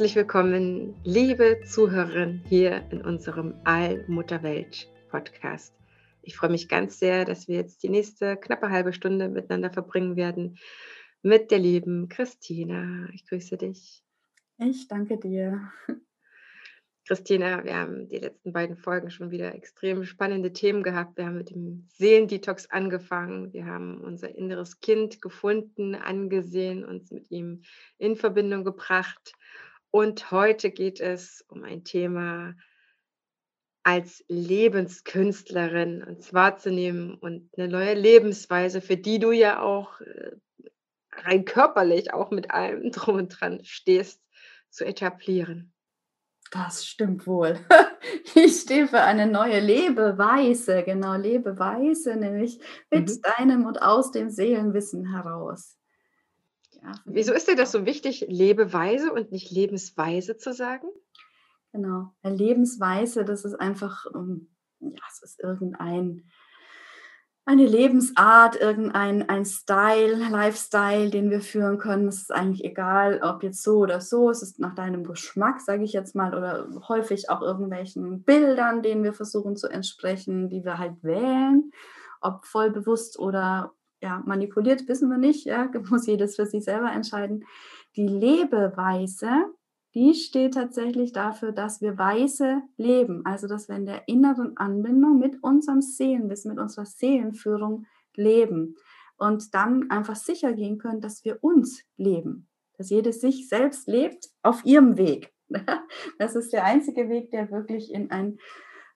Herzlich willkommen, liebe Zuhörerinnen, hier in unserem Allmutterwelt-Podcast. Ich freue mich ganz sehr, dass wir jetzt die nächste knappe halbe Stunde miteinander verbringen werden mit der lieben Christina. Ich grüße dich. Ich danke dir. Christina, wir haben die letzten beiden Folgen schon wieder extrem spannende Themen gehabt. Wir haben mit dem Seelendetox angefangen. Wir haben unser inneres Kind gefunden, angesehen, uns mit ihm in Verbindung gebracht. Und heute geht es um ein Thema als Lebenskünstlerin uns wahrzunehmen und eine neue Lebensweise, für die du ja auch äh, rein körperlich auch mit allem drum und dran stehst, zu etablieren. Das stimmt wohl. Ich stehe für eine neue Lebeweise, genau Lebeweise, nämlich mit mhm. deinem und aus dem Seelenwissen heraus. Ja, Wieso ist dir das so wichtig, Lebeweise und nicht Lebensweise zu sagen? Genau, Lebensweise, das ist einfach, ähm, ja, es ist irgendein eine Lebensart, irgendein ein Style, Lifestyle, den wir führen können. Es ist eigentlich egal, ob jetzt so oder so. Es ist nach deinem Geschmack, sage ich jetzt mal, oder häufig auch irgendwelchen Bildern, denen wir versuchen zu entsprechen, die wir halt wählen. Ob voll bewusst oder ja, manipuliert, wissen wir nicht. Ja, muss jedes für sich selber entscheiden. Die Lebeweise die steht tatsächlich dafür, dass wir weise leben. Also, dass wir in der inneren Anbindung mit unserem Seelenwissen, mit unserer Seelenführung leben. Und dann einfach sicher gehen können, dass wir uns leben. Dass jede sich selbst lebt auf ihrem Weg. Das ist der einzige Weg, der wirklich in ein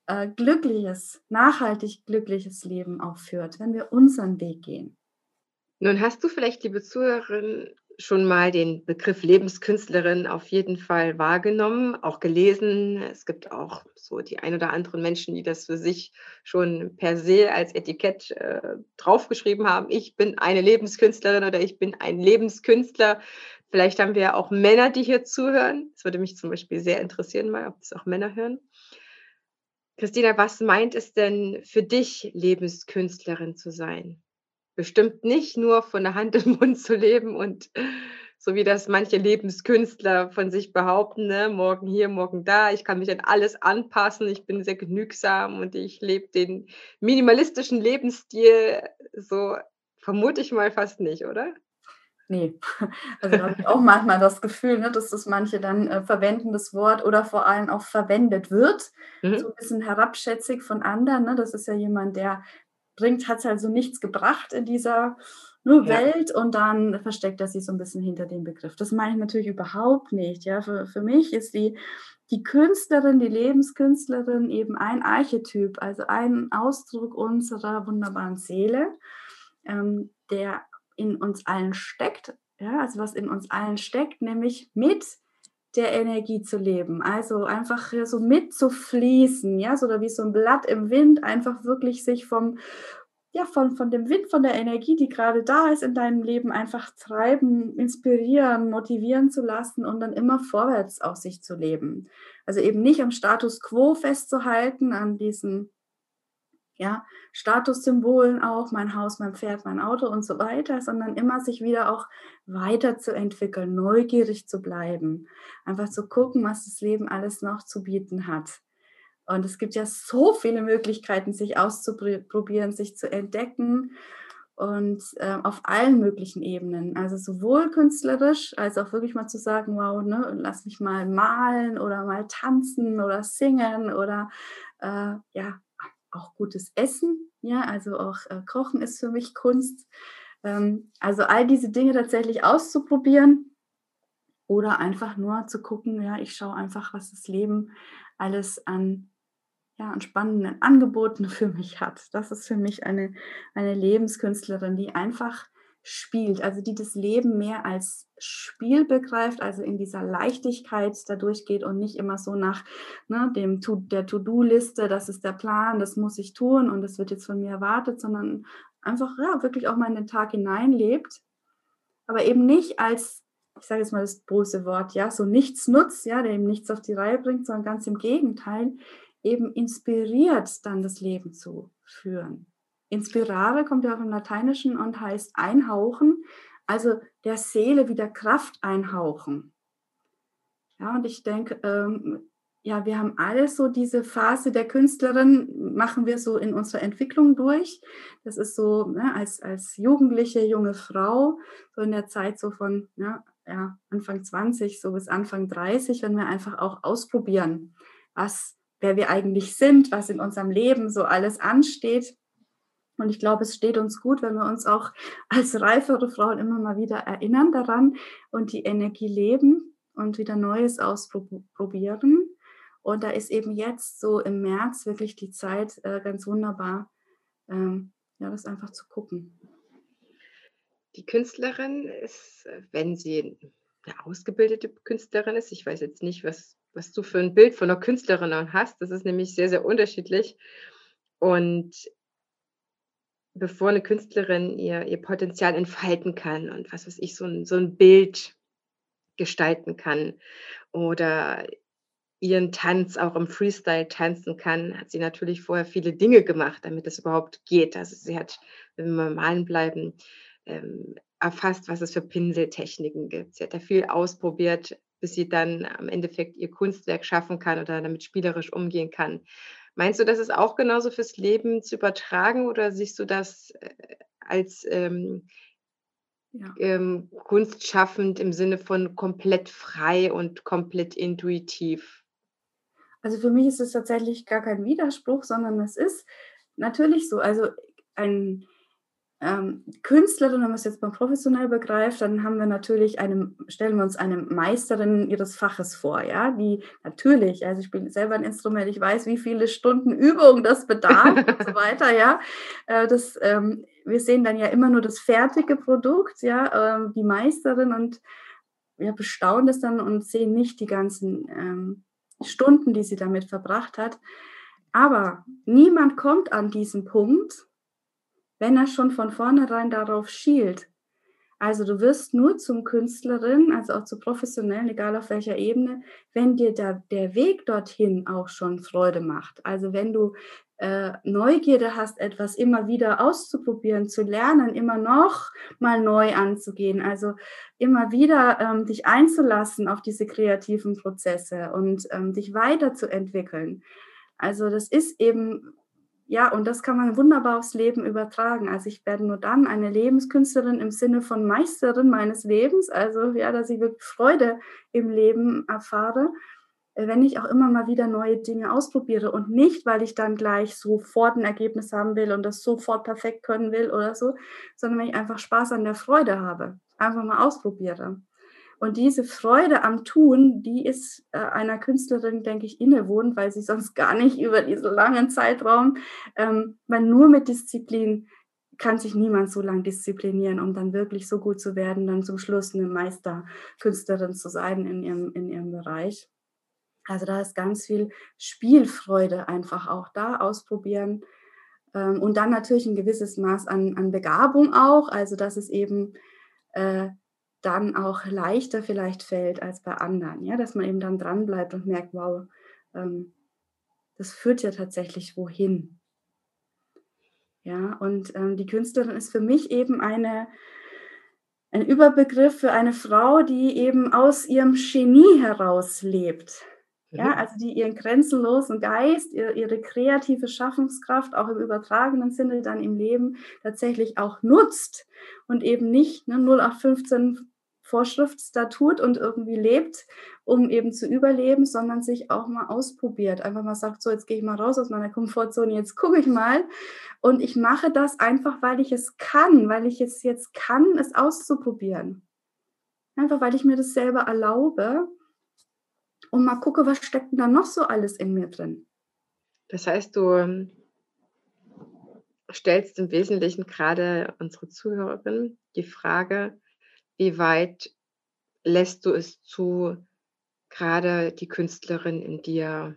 äh, glückliches, nachhaltig glückliches Leben aufführt, wenn wir unseren Weg gehen. Nun hast du vielleicht, liebe Zuhörerin, schon mal den Begriff Lebenskünstlerin auf jeden Fall wahrgenommen, auch gelesen. Es gibt auch so die ein oder anderen Menschen, die das für sich schon per se als Etikett äh, draufgeschrieben haben. Ich bin eine Lebenskünstlerin oder ich bin ein Lebenskünstler. Vielleicht haben wir auch Männer, die hier zuhören. Das würde mich zum Beispiel sehr interessieren, mal, ob das auch Männer hören. Christina, was meint es denn für dich, Lebenskünstlerin zu sein? bestimmt nicht nur von der Hand im Mund zu leben und so wie das manche Lebenskünstler von sich behaupten, ne? morgen hier, morgen da, ich kann mich an alles anpassen, ich bin sehr genügsam und ich lebe den minimalistischen Lebensstil, so vermute ich mal fast nicht, oder? Nee, also da habe ich auch manchmal das Gefühl, ne, dass das manche dann äh, verwenden, das Wort, oder vor allem auch verwendet wird, mhm. so ein bisschen herabschätzig von anderen. Ne? Das ist ja jemand, der bringt, hat es also nichts gebracht in dieser nur ja. Welt und dann versteckt er sich so ein bisschen hinter dem Begriff. Das meine ich natürlich überhaupt nicht. Ja, für, für mich ist die, die Künstlerin, die Lebenskünstlerin eben ein Archetyp, also ein Ausdruck unserer wunderbaren Seele, ähm, der in uns allen steckt. Ja, also was in uns allen steckt, nämlich mit der Energie zu leben. Also einfach so mitzufließen, ja, so oder wie so ein Blatt im Wind, einfach wirklich sich vom, ja, von, von dem Wind, von der Energie, die gerade da ist in deinem Leben, einfach treiben, inspirieren, motivieren zu lassen und dann immer vorwärts aus sich zu leben. Also eben nicht am Status quo festzuhalten, an diesen ja, Statussymbolen auch, mein Haus, mein Pferd, mein Auto und so weiter, sondern immer sich wieder auch weiterzuentwickeln, neugierig zu bleiben, einfach zu gucken, was das Leben alles noch zu bieten hat. Und es gibt ja so viele Möglichkeiten, sich auszuprobieren, sich zu entdecken und äh, auf allen möglichen Ebenen. Also sowohl künstlerisch als auch wirklich mal zu sagen, wow, ne, lass mich mal malen oder mal tanzen oder singen oder äh, ja, auch gutes Essen. Ja, also auch äh, Kochen ist für mich Kunst. Ähm, also all diese Dinge tatsächlich auszuprobieren oder einfach nur zu gucken, ja, ich schaue einfach, was das Leben alles an, ja, an spannenden Angeboten für mich hat. Das ist für mich eine, eine Lebenskünstlerin, die einfach spielt, also die das Leben mehr als Spiel begreift, also in dieser Leichtigkeit da durchgeht und nicht immer so nach ne, dem to, der To-Do-Liste, das ist der Plan, das muss ich tun und das wird jetzt von mir erwartet, sondern einfach ja, wirklich auch mal in den Tag hineinlebt, aber eben nicht als, ich sage jetzt mal das große Wort, ja, so nichts nutzt, ja, der eben nichts auf die Reihe bringt, sondern ganz im Gegenteil, eben inspiriert dann das Leben zu führen. Inspirare kommt ja auch im Lateinischen und heißt einhauchen, also der Seele wieder Kraft einhauchen. Ja, und ich denke, ähm, ja, wir haben alle so diese Phase der Künstlerin, machen wir so in unserer Entwicklung durch. Das ist so ne, als, als jugendliche junge Frau, so in der Zeit so von ja, ja, Anfang 20 so bis Anfang 30, wenn wir einfach auch ausprobieren, was, wer wir eigentlich sind, was in unserem Leben so alles ansteht. Und ich glaube, es steht uns gut, wenn wir uns auch als reifere Frauen immer mal wieder erinnern daran und die Energie leben und wieder Neues ausprobieren. Und da ist eben jetzt so im März wirklich die Zeit äh, ganz wunderbar, ähm, ja, das einfach zu gucken. Die Künstlerin ist, wenn sie eine ausgebildete Künstlerin ist, ich weiß jetzt nicht, was, was du für ein Bild von einer Künstlerin hast, das ist nämlich sehr, sehr unterschiedlich. Und bevor eine Künstlerin ihr, ihr Potenzial entfalten kann und was weiß ich, so ein, so ein Bild gestalten kann oder ihren Tanz auch im Freestyle tanzen kann, hat sie natürlich vorher viele Dinge gemacht, damit es überhaupt geht. Also sie hat, wenn wir malen bleiben, ähm, erfasst, was es für Pinseltechniken gibt. Sie hat da viel ausprobiert, bis sie dann am Endeffekt ihr Kunstwerk schaffen kann oder damit spielerisch umgehen kann. Meinst du, das ist auch genauso fürs Leben zu übertragen oder siehst du das äh, als ähm, ja. ähm, kunstschaffend im Sinne von komplett frei und komplett intuitiv? Also für mich ist es tatsächlich gar kein Widerspruch, sondern es ist natürlich so. Also ein ähm, Künstlerin, wenn man es jetzt mal professionell begreift, dann haben wir natürlich eine, stellen wir uns eine Meisterin ihres Faches vor, ja, die natürlich, also ich spiele selber ein Instrument, ich weiß, wie viele Stunden Übung das bedarf und so weiter, ja. Äh, das, ähm, wir sehen dann ja immer nur das fertige Produkt, ja, äh, die Meisterin und wir bestaunen das dann und sehen nicht die ganzen ähm, Stunden, die sie damit verbracht hat. Aber niemand kommt an diesen Punkt, wenn er schon von vornherein darauf schielt. Also du wirst nur zum Künstlerin, also auch zur professionellen, egal auf welcher Ebene, wenn dir der, der Weg dorthin auch schon Freude macht. Also wenn du äh, Neugierde hast, etwas immer wieder auszuprobieren, zu lernen, immer noch mal neu anzugehen, also immer wieder ähm, dich einzulassen auf diese kreativen Prozesse und ähm, dich weiterzuentwickeln. Also das ist eben ja, und das kann man wunderbar aufs Leben übertragen. Also ich werde nur dann eine Lebenskünstlerin im Sinne von Meisterin meines Lebens, also ja, dass ich wirklich Freude im Leben erfahre, äh, wenn ich auch immer mal wieder neue Dinge ausprobiere und nicht, weil ich dann gleich sofort ein Ergebnis haben will und das sofort perfekt können will oder so, sondern wenn ich einfach Spaß an der Freude habe, einfach mal ausprobiere. Und diese Freude am Tun, die ist äh, einer Künstlerin, denke ich, innewohnend, weil sie sonst gar nicht über diesen langen Zeitraum, ähm, weil nur mit Disziplin kann sich niemand so lange disziplinieren, um dann wirklich so gut zu werden, dann zum Schluss eine Meisterkünstlerin zu sein in ihrem, in ihrem Bereich. Also da ist ganz viel Spielfreude einfach auch da, ausprobieren. Ähm, und dann natürlich ein gewisses Maß an, an Begabung auch, also dass es eben äh, dann auch leichter vielleicht fällt als bei anderen. Ja, dass man eben dann dran bleibt und merkt, wow, ähm, das führt ja tatsächlich wohin. Ja, und ähm, die Künstlerin ist für mich eben eine, ein Überbegriff für eine Frau, die eben aus ihrem Genie heraus lebt. Ja, mhm. also die ihren grenzenlosen Geist, ihre kreative Schaffungskraft auch im übertragenen Sinne dann im Leben tatsächlich auch nutzt und eben nicht ne, 0815 Vorschriftsstatut und irgendwie lebt, um eben zu überleben, sondern sich auch mal ausprobiert. Einfach mal sagt, so, jetzt gehe ich mal raus aus meiner Komfortzone, jetzt gucke ich mal. Und ich mache das einfach, weil ich es kann, weil ich es jetzt kann, es auszuprobieren. Einfach, weil ich mir das selber erlaube und mal gucke, was steckt denn da noch so alles in mir drin. Das heißt, du ähm, stellst im Wesentlichen gerade unsere Zuhörerin die Frage, wie weit lässt du es zu, gerade die Künstlerin in dir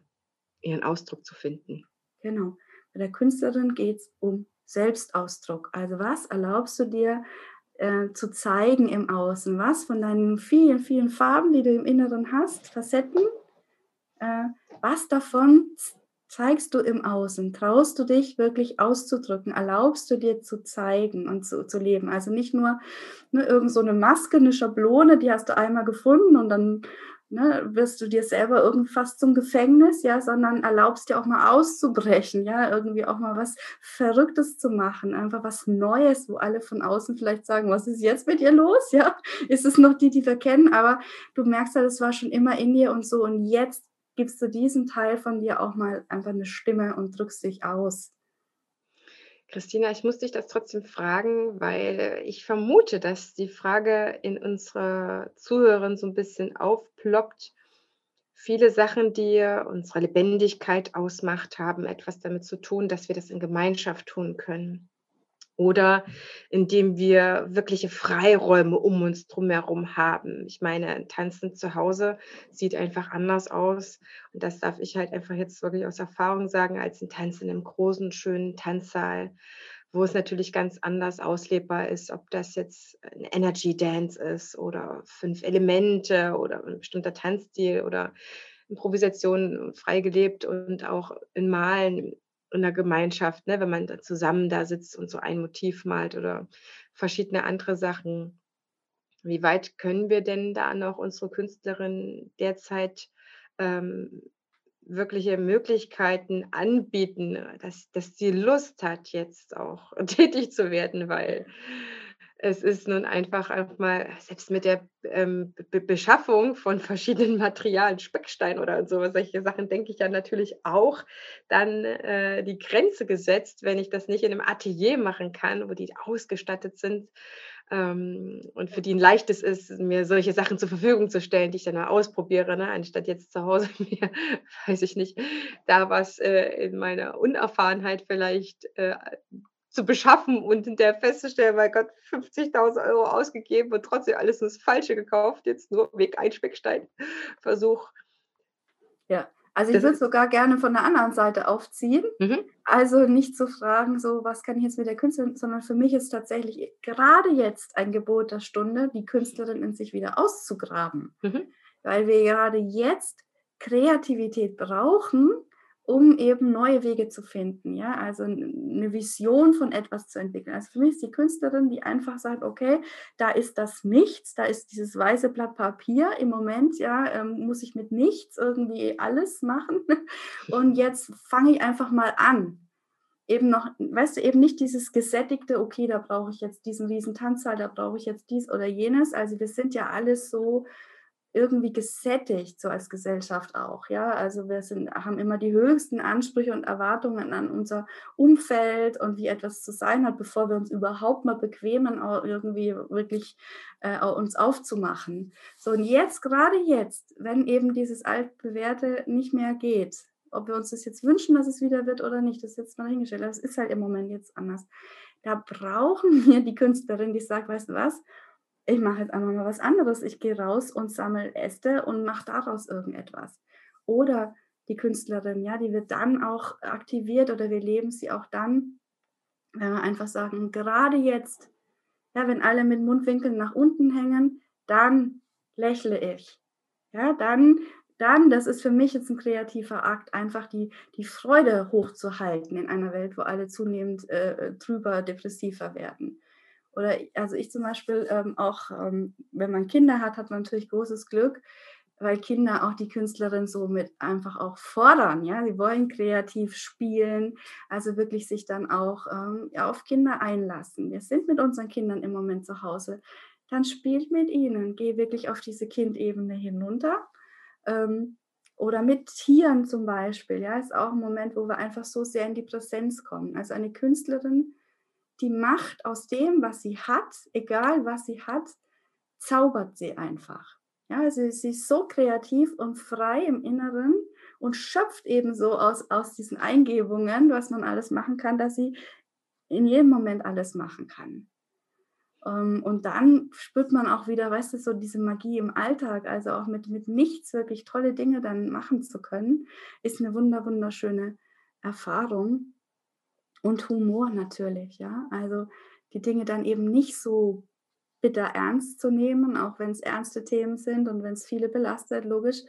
ihren Ausdruck zu finden? Genau. Bei der Künstlerin geht es um Selbstausdruck. Also was erlaubst du dir äh, zu zeigen im Außen? Was von deinen vielen, vielen Farben, die du im Inneren hast, Facetten, äh, was davon zeigst du im Außen? Traust du dich wirklich auszudrücken? Erlaubst du dir zu zeigen und zu, zu leben? Also nicht nur, nur ne, irgend so eine Maske, eine Schablone, die hast du einmal gefunden und dann ne, wirst du dir selber irgendwas zum Gefängnis, ja, sondern erlaubst dir auch mal auszubrechen, ja, irgendwie auch mal was Verrücktes zu machen, einfach was Neues, wo alle von außen vielleicht sagen, was ist jetzt mit dir los, ja? Ist es noch die, die wir kennen? Aber du merkst ja, das war schon immer in dir und so und jetzt gibst du diesem Teil von dir auch mal einfach eine Stimme und drückst dich aus. Christina, ich muss dich das trotzdem fragen, weil ich vermute, dass die Frage in unserer Zuhörerin so ein bisschen aufploppt. Viele Sachen, die unsere Lebendigkeit ausmacht, haben etwas damit zu tun, dass wir das in Gemeinschaft tun können oder indem wir wirkliche Freiräume um uns drumherum haben. Ich meine, Tanzen zu Hause sieht einfach anders aus. Und das darf ich halt einfach jetzt wirklich aus Erfahrung sagen, als ein Tanz in einem großen, schönen Tanzsaal, wo es natürlich ganz anders auslebbar ist, ob das jetzt ein Energy Dance ist oder fünf Elemente oder ein bestimmter Tanzstil oder Improvisation frei gelebt und auch in Malen in der Gemeinschaft, ne, wenn man da zusammen da sitzt und so ein Motiv malt oder verschiedene andere Sachen. Wie weit können wir denn da noch unsere Künstlerin derzeit ähm, wirkliche Möglichkeiten anbieten, dass, dass sie Lust hat, jetzt auch tätig zu werden, weil es ist nun einfach mal, selbst mit der ähm, Be Beschaffung von verschiedenen Materialien, Speckstein oder so, solche Sachen, denke ich ja natürlich auch dann äh, die Grenze gesetzt, wenn ich das nicht in einem Atelier machen kann, wo die ausgestattet sind ähm, und für die ein leichtes ist, mir solche Sachen zur Verfügung zu stellen, die ich dann mal ausprobiere, ne? anstatt jetzt zu Hause mir, weiß ich nicht, da was äh, in meiner Unerfahrenheit vielleicht äh, zu beschaffen und hinterher festzustellen, mein Gott, 50.000 Euro ausgegeben und trotzdem alles das Falsche gekauft, jetzt nur Weg Einspeckstein Versuch. Ja, also ich würde sogar gerne von der anderen Seite aufziehen. Mhm. Also nicht zu fragen, so was kann ich jetzt mit der Künstlerin, sondern für mich ist tatsächlich gerade jetzt ein Gebot der Stunde, die Künstlerin in sich wieder auszugraben. Mhm. Weil wir gerade jetzt Kreativität brauchen, um eben neue Wege zu finden, ja, also eine Vision von etwas zu entwickeln. Also für mich ist die Künstlerin, die einfach sagt, okay, da ist das Nichts, da ist dieses weiße Blatt Papier im Moment, ja, ähm, muss ich mit nichts irgendwie alles machen und jetzt fange ich einfach mal an. Eben noch, weißt du, eben nicht dieses gesättigte, okay, da brauche ich jetzt diesen riesen Tanzsaal, da brauche ich jetzt dies oder jenes. Also wir sind ja alles so irgendwie gesättigt, so als Gesellschaft auch. Ja, also wir sind, haben immer die höchsten Ansprüche und Erwartungen an unser Umfeld und wie etwas zu sein hat, bevor wir uns überhaupt mal bequemen, auch irgendwie wirklich äh, uns aufzumachen. So, und jetzt, gerade jetzt, wenn eben dieses altbewährte nicht mehr geht, ob wir uns das jetzt wünschen, dass es wieder wird oder nicht, das ist jetzt mal hingestellt. Das ist halt im Moment jetzt anders. Da brauchen wir die Künstlerin, die sagt, weißt du was, ich mache jetzt einfach mal was anderes. Ich gehe raus und sammle Äste und mache daraus irgendetwas. Oder die Künstlerin, ja, die wird dann auch aktiviert oder wir leben sie auch dann, wenn wir einfach sagen, gerade jetzt, ja, wenn alle mit Mundwinkeln nach unten hängen, dann lächle ich. Ja, dann, dann, das ist für mich jetzt ein kreativer Akt, einfach die, die Freude hochzuhalten in einer Welt, wo alle zunehmend äh, trüber, depressiver werden. Oder also ich zum Beispiel ähm, auch, ähm, wenn man Kinder hat, hat man natürlich großes Glück, weil Kinder auch die Künstlerin so mit einfach auch fordern. Ja, sie wollen kreativ spielen, also wirklich sich dann auch ähm, auf Kinder einlassen. Wir sind mit unseren Kindern im Moment zu Hause. Dann spielt mit ihnen, geh wirklich auf diese Kindebene hinunter. Ähm, oder mit Tieren zum Beispiel, ja, ist auch ein Moment, wo wir einfach so sehr in die Präsenz kommen. Also eine Künstlerin die macht aus dem, was sie hat, egal was sie hat, zaubert sie einfach. Ja, also sie ist so kreativ und frei im Inneren und schöpft eben so aus, aus diesen Eingebungen, was man alles machen kann, dass sie in jedem Moment alles machen kann. Ähm, und dann spürt man auch wieder, weißt du, so diese Magie im Alltag, also auch mit, mit nichts wirklich tolle Dinge dann machen zu können, ist eine wunder, wunderschöne Erfahrung. Und Humor natürlich, ja. Also die Dinge dann eben nicht so bitter ernst zu nehmen, auch wenn es ernste Themen sind und wenn es viele belastet, logisch.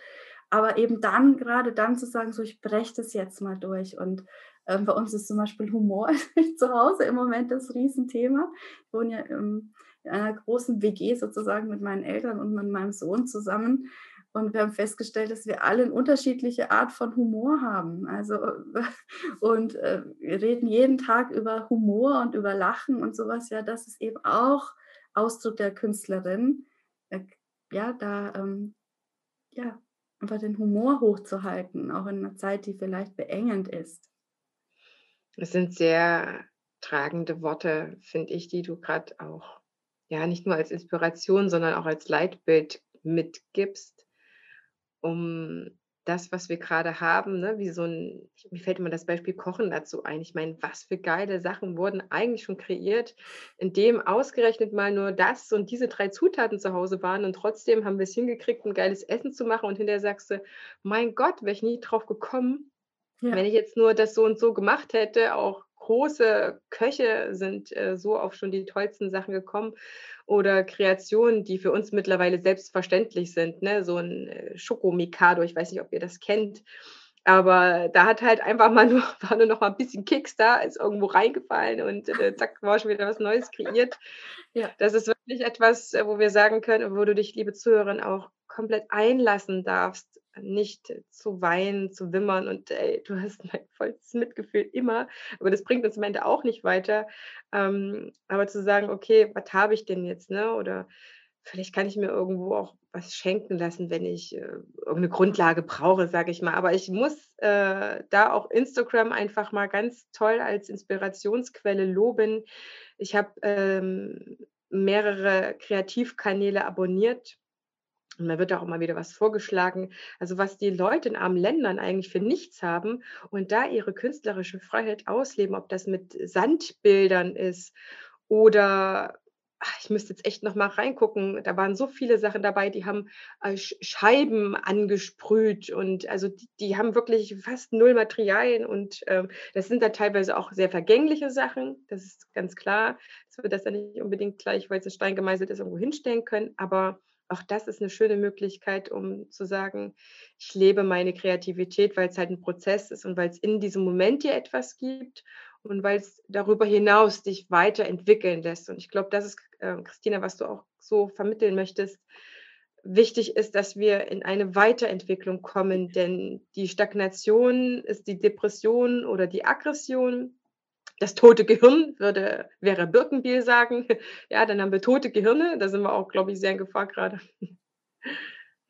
Aber eben dann, gerade dann zu sagen, so ich breche das jetzt mal durch. Und ähm, bei uns ist zum Beispiel Humor zu Hause im Moment das Riesenthema. Ich wohne ja im, in einer großen WG sozusagen mit meinen Eltern und mit meinem Sohn zusammen. Und wir haben festgestellt, dass wir alle eine unterschiedliche Art von Humor haben. Also, und äh, wir reden jeden Tag über Humor und über Lachen und sowas. Ja, das ist eben auch Ausdruck der Künstlerin. Äh, ja, da, ähm, ja, einfach den Humor hochzuhalten, auch in einer Zeit, die vielleicht beengend ist. Es sind sehr tragende Worte, finde ich, die du gerade auch, ja, nicht nur als Inspiration, sondern auch als Leitbild mitgibst, um das, was wir gerade haben, ne, wie so ein, mir fällt immer das Beispiel Kochen dazu ein. Ich meine, was für geile Sachen wurden eigentlich schon kreiert, indem ausgerechnet mal nur das und diese drei Zutaten zu Hause waren und trotzdem haben wir es hingekriegt, ein geiles Essen zu machen und hinterher sagst du, mein Gott, wäre ich nie drauf gekommen, ja. wenn ich jetzt nur das so und so gemacht hätte, auch große Köche sind äh, so auf schon die tollsten Sachen gekommen oder Kreationen, die für uns mittlerweile selbstverständlich sind. Ne? So ein äh, Schokomikado, ich weiß nicht, ob ihr das kennt. Aber da hat halt einfach mal nur, war nur noch mal ein bisschen Kicks da, ist irgendwo reingefallen und äh, zack, war schon wieder was Neues kreiert. Ja. Das ist wirklich etwas, äh, wo wir sagen können, wo du dich, liebe Zuhörerin, auch komplett einlassen darfst, nicht zu weinen, zu wimmern und ey, du hast mein vollstes Mitgefühl immer, aber das bringt uns am Ende auch nicht weiter. Ähm, aber zu sagen, okay, was habe ich denn jetzt, ne? Oder vielleicht kann ich mir irgendwo auch was schenken lassen, wenn ich äh, irgendeine Grundlage brauche, sage ich mal. Aber ich muss äh, da auch Instagram einfach mal ganz toll als Inspirationsquelle loben. Ich habe ähm, mehrere Kreativkanäle abonniert und da wird auch immer wieder was vorgeschlagen. Also was die Leute in armen Ländern eigentlich für nichts haben und da ihre künstlerische Freiheit ausleben, ob das mit Sandbildern ist oder ich müsste jetzt echt noch mal reingucken. Da waren so viele Sachen dabei, die haben äh, Scheiben angesprüht und also die, die, haben wirklich fast null Materialien und ähm, das sind da teilweise auch sehr vergängliche Sachen. Das ist ganz klar, dass wir das ja nicht unbedingt gleich, weil es ein Stein gemeißelt ist, irgendwo hinstellen können. Aber auch das ist eine schöne Möglichkeit, um zu sagen, ich lebe meine Kreativität, weil es halt ein Prozess ist und weil es in diesem Moment dir etwas gibt und weil es darüber hinaus dich weiterentwickeln lässt. Und ich glaube, das ist, äh, Christina, was du auch so vermitteln möchtest. Wichtig ist, dass wir in eine Weiterentwicklung kommen, denn die Stagnation ist die Depression oder die Aggression das tote Gehirn, würde wäre Birkenbiel sagen. Ja, dann haben wir tote Gehirne. Da sind wir auch, glaube ich, sehr in Gefahr gerade.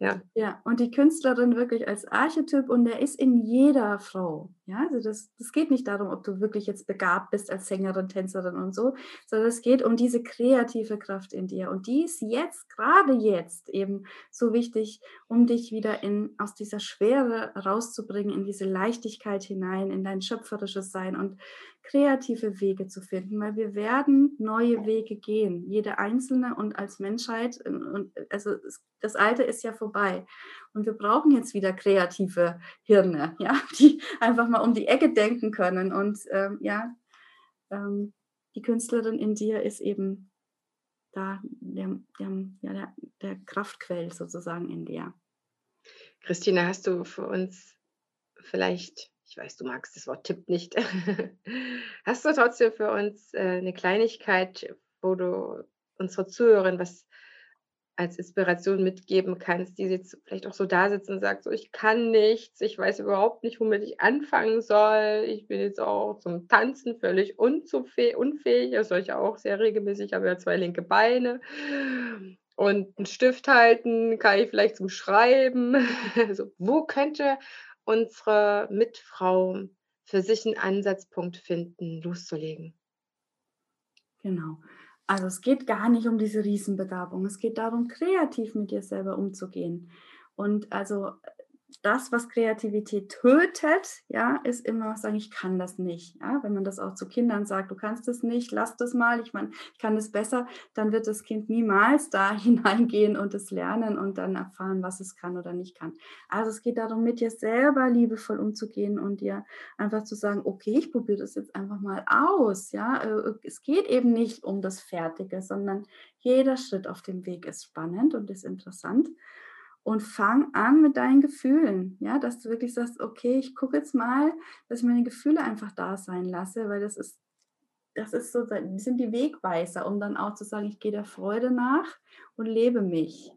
Ja. ja, und die Künstlerin wirklich als Archetyp und der ist in jeder Frau. Ja, also das, das geht nicht darum, ob du wirklich jetzt begabt bist als Sängerin, Tänzerin und so, sondern es geht um diese kreative Kraft in dir. Und die ist jetzt, gerade jetzt eben so wichtig, um dich wieder in, aus dieser Schwere rauszubringen, in diese Leichtigkeit hinein, in dein schöpferisches Sein und kreative Wege zu finden, weil wir werden neue Wege gehen, jede einzelne und als Menschheit. Und also das Alte ist ja vorbei. Und wir brauchen jetzt wieder kreative Hirne, ja, die einfach mal um die Ecke denken können. Und ähm, ja, ähm, die Künstlerin in dir ist eben da der, der, der, der Kraftquell sozusagen in dir. Christina, hast du für uns vielleicht, ich weiß, du magst das Wort Tipp nicht, hast du trotzdem für uns äh, eine Kleinigkeit, wo du unsere Zuhörerin was als Inspiration mitgeben kannst, die jetzt vielleicht auch so da sitzen und sagt, so ich kann nichts, ich weiß überhaupt nicht, womit ich anfangen soll. Ich bin jetzt auch zum Tanzen völlig unfähig. Das soll ich auch sehr regelmäßig. Ich habe ja zwei linke Beine. Und einen Stift halten kann ich vielleicht zum Schreiben. Also, wo könnte unsere Mitfrau für sich einen Ansatzpunkt finden, loszulegen? Genau. Also es geht gar nicht um diese Riesenbegabung. Es geht darum, kreativ mit dir selber umzugehen. Und also das, was Kreativität tötet, ja, ist immer sagen, ich kann das nicht. Ja? Wenn man das auch zu Kindern sagt, du kannst es nicht, lass das mal, ich meine, ich kann es besser, dann wird das Kind niemals da hineingehen und es lernen und dann erfahren, was es kann oder nicht kann. Also es geht darum, mit dir selber liebevoll umzugehen und dir einfach zu sagen, okay, ich probiere das jetzt einfach mal aus. Ja? Äh, es geht eben nicht um das Fertige, sondern jeder Schritt auf dem Weg ist spannend und ist interessant und fang an mit deinen Gefühlen, ja, dass du wirklich sagst, okay, ich gucke jetzt mal, dass ich meine Gefühle einfach da sein lasse, weil das ist, das ist so, das sind die Wegweiser, um dann auch zu sagen, ich gehe der Freude nach und lebe mich,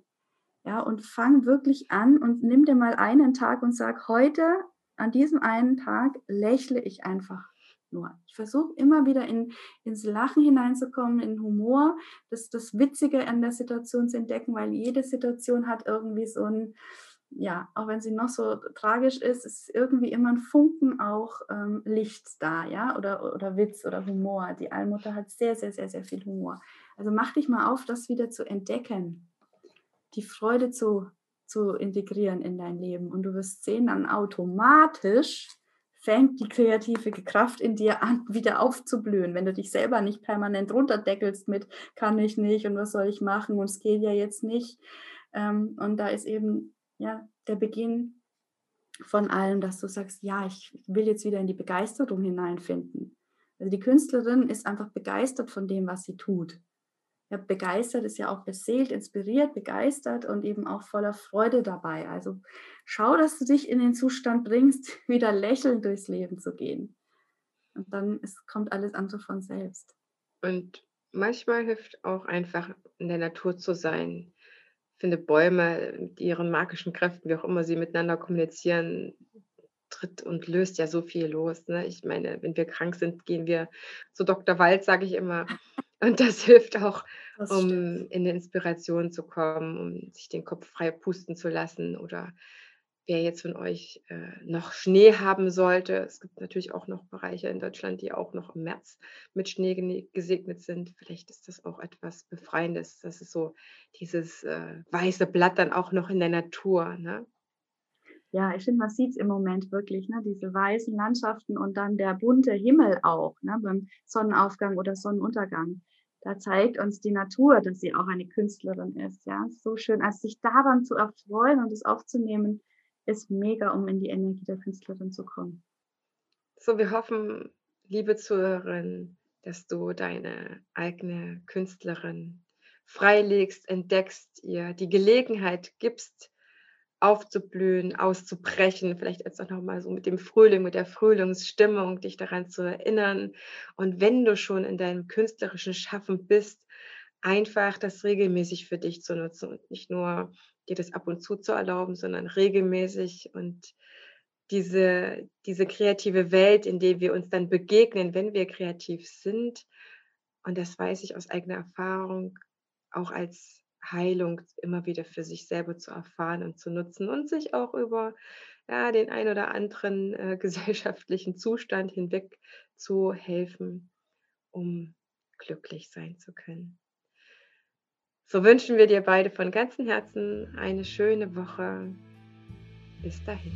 ja, und fang wirklich an und nimm dir mal einen Tag und sag, heute, an diesem einen Tag lächle ich einfach nur. Ich versuche immer wieder in, ins Lachen hineinzukommen, in Humor, das, das Witzige an der Situation zu entdecken, weil jede Situation hat irgendwie so ein, ja, auch wenn sie noch so tragisch ist, ist irgendwie immer ein Funken auch ähm, Licht da, ja, oder, oder Witz oder Humor. Die Allmutter hat sehr, sehr, sehr, sehr viel Humor. Also mach dich mal auf, das wieder zu entdecken, die Freude zu, zu integrieren in dein Leben. Und du wirst sehen, dann automatisch fängt die kreative Kraft in dir an, wieder aufzublühen, wenn du dich selber nicht permanent runterdeckelst mit, kann ich nicht und was soll ich machen und es geht ja jetzt nicht. Ähm, und da ist eben ja der Beginn von allem, dass du sagst, ja, ich will jetzt wieder in die Begeisterung hineinfinden. Also die Künstlerin ist einfach begeistert von dem, was sie tut ja, begeistert ist ja auch beseelt, inspiriert, begeistert und eben auch voller Freude dabei. Also schau, dass du dich in den Zustand bringst, wieder lächelnd durchs Leben zu gehen. Und dann ist, kommt alles andere von selbst. Und manchmal hilft auch einfach in der Natur zu sein. Ich finde, Bäume mit ihren magischen Kräften, wie auch immer sie miteinander kommunizieren, tritt und löst ja so viel los. Ne? Ich meine, wenn wir krank sind, gehen wir zu Dr. Wald, sage ich immer. Und das hilft auch, das um stimmt. in 'ne Inspiration zu kommen, um sich den Kopf frei pusten zu lassen. Oder wer jetzt von euch, äh, noch Schnee haben sollte es gibt natürlich auch noch Bereiche in Deutschland, die auch noch im März mit Schnee gesegnet sind. Vielleicht ist das auch etwas Befreiendes. Das ist so dieses, äh, weiße Blatt dann auch noch in der Natur, ne? Ja, ich finde, man sieht es im Moment wirklich, ne? diese weißen Landschaften und dann der bunte Himmel auch ne? beim Sonnenaufgang oder Sonnenuntergang da zeigt uns die Natur, dass sie auch eine Künstlerin ist. Ja, so schön. Also sich daran zu erfreuen und es aufzunehmen, ist mega, um in die Energie der Künstlerin zu kommen. So, wir hoffen, liebe Zuhörerin, dass du deine eigene Künstlerin freilegst, entdeckst, ihr die Gelegenheit gibst, aufzublühen, auszubrechen, vielleicht jetzt auch nochmal so mit dem Frühling, mit der Frühlingsstimmung, dich daran zu erinnern. Und wenn du schon in deinem künstlerischen Schaffen bist, einfach das regelmäßig für dich zu nutzen und nicht nur dir das ab und zu zu erlauben, sondern regelmäßig und diese, diese kreative Welt, in der wir uns dann begegnen, wenn wir kreativ sind, und das weiß ich aus eigener Erfahrung, auch als Heilung immer wieder für sich selber zu erfahren und zu nutzen und sich auch über ja, den ein oder anderen äh, gesellschaftlichen Zustand hinweg zu helfen, um glücklich sein zu können. So wünschen wir dir beide von ganzem Herzen eine schöne Woche. Bis dahin.